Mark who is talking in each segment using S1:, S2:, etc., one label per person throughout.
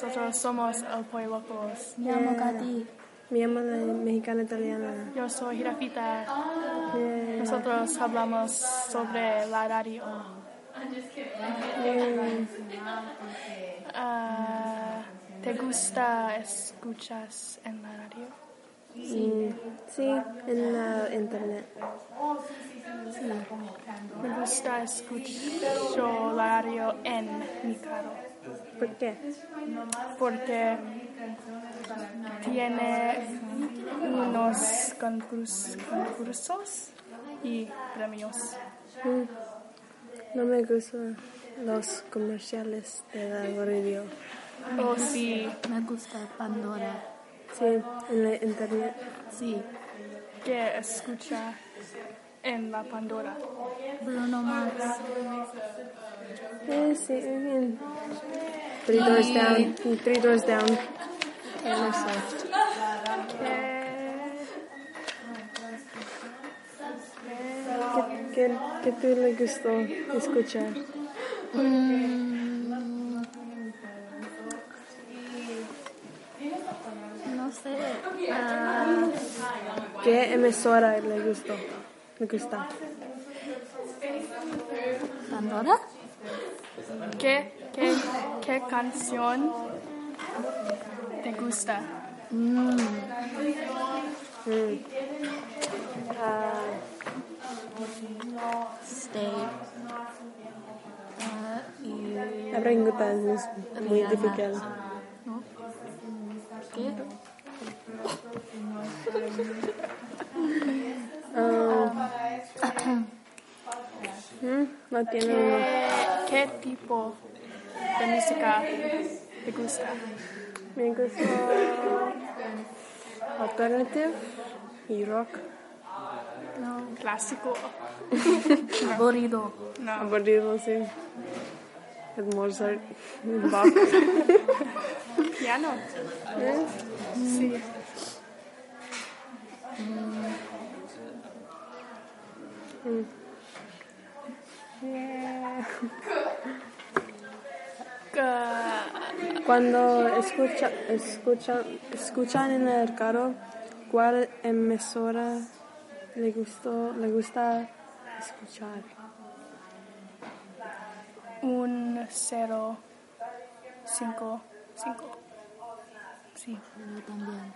S1: Nosotros somos el Pollo Locos.
S2: me llamo Katy.
S3: Me llamo la mexicana italiana.
S1: Yo soy Girafita.
S3: Yeah.
S1: Nosotros hablamos sobre la radio. Ah, ¿Te gusta escuchas en la radio?
S3: Mm, sí, en la internet.
S1: Me gusta escuchar la radio en mi carro
S3: ¿Por qué?
S1: porque tiene unos concurs- concursos y premios.
S3: Mm, No me gustan los comerciales de la radio.
S1: O si
S2: Me gusta Pandora.
S3: Sí, en la internet.
S2: Sí,
S1: que escucha en la Pandora.
S2: Bruno Mars.
S3: Sí, muy bien. Three doors down. Three doors down. Taylor Swift. ¿Qué, qué, qué te le gustó escuchar?
S2: Mm, no sé. ah,
S3: ¿Qué emisora le gustó? Le gusta.
S2: Pandora.
S1: ¿Qué, qué, qué canción te gusta?
S2: Mm,
S3: Mm. Ah,
S2: stay. Ah, y
S3: la pregunta es muy
S2: Rihanna.
S3: difícil.
S2: ¿No? ¿Qué?
S3: Ah, mm, no tiene uno.
S1: ¿Qué, qué tipo de música te gusta?
S3: Me gusta alternative y rock.
S2: No.
S1: ¿Clásico?
S2: Aburrido.
S1: No.
S3: Aburrido, sí. Es Mozart, Bach.
S1: ¿Piano?
S3: ¿Eh?
S1: Sí.
S3: Mm. Yeah. Cuando escucha, escucha, escuchan en el carro, ¿cuál emisora le gustó, le gusta escuchar?
S1: un cero cinco cinco. Sí.
S2: Yo también.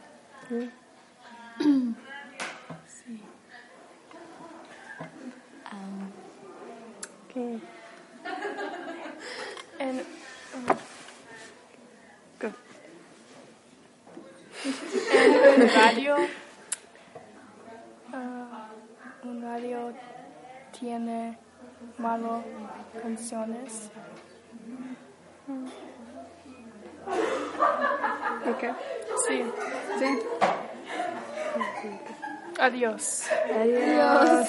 S2: Sí. Am,
S3: ¿Qué?
S1: En,
S3: ¿Qué?
S1: en un radio, ah, un radio tiene malo canciones.
S3: ¿Y qué?
S1: Sí.
S3: Sí.
S1: Adiós.
S3: Adiós.